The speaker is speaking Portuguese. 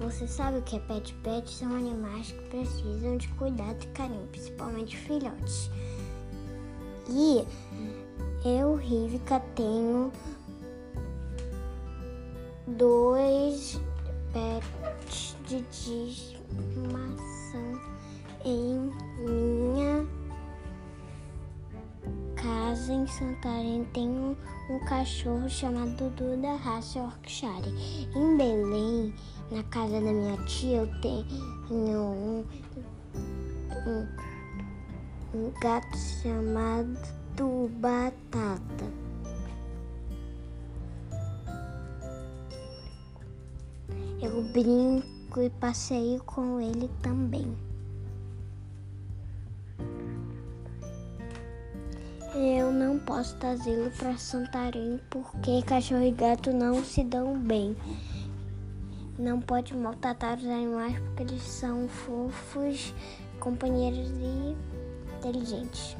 Você sabe o que é pet? Pet são animais que precisam de cuidado e carinho, principalmente filhotes. E eu, Rivica, tenho dois pets de estimação em casa em Santarém. Tenho um cachorro chamado Dudu da raça Yorkshire. Em Belém, na casa da minha tia, eu tenho um, um, um gato chamado Batata. Eu brinco e passeio com ele também. Eu não posso trazê-lo para Santarém porque cachorro e gato não se dão bem. Não pode maltratar os animais porque eles são fofos, companheiros e inteligentes.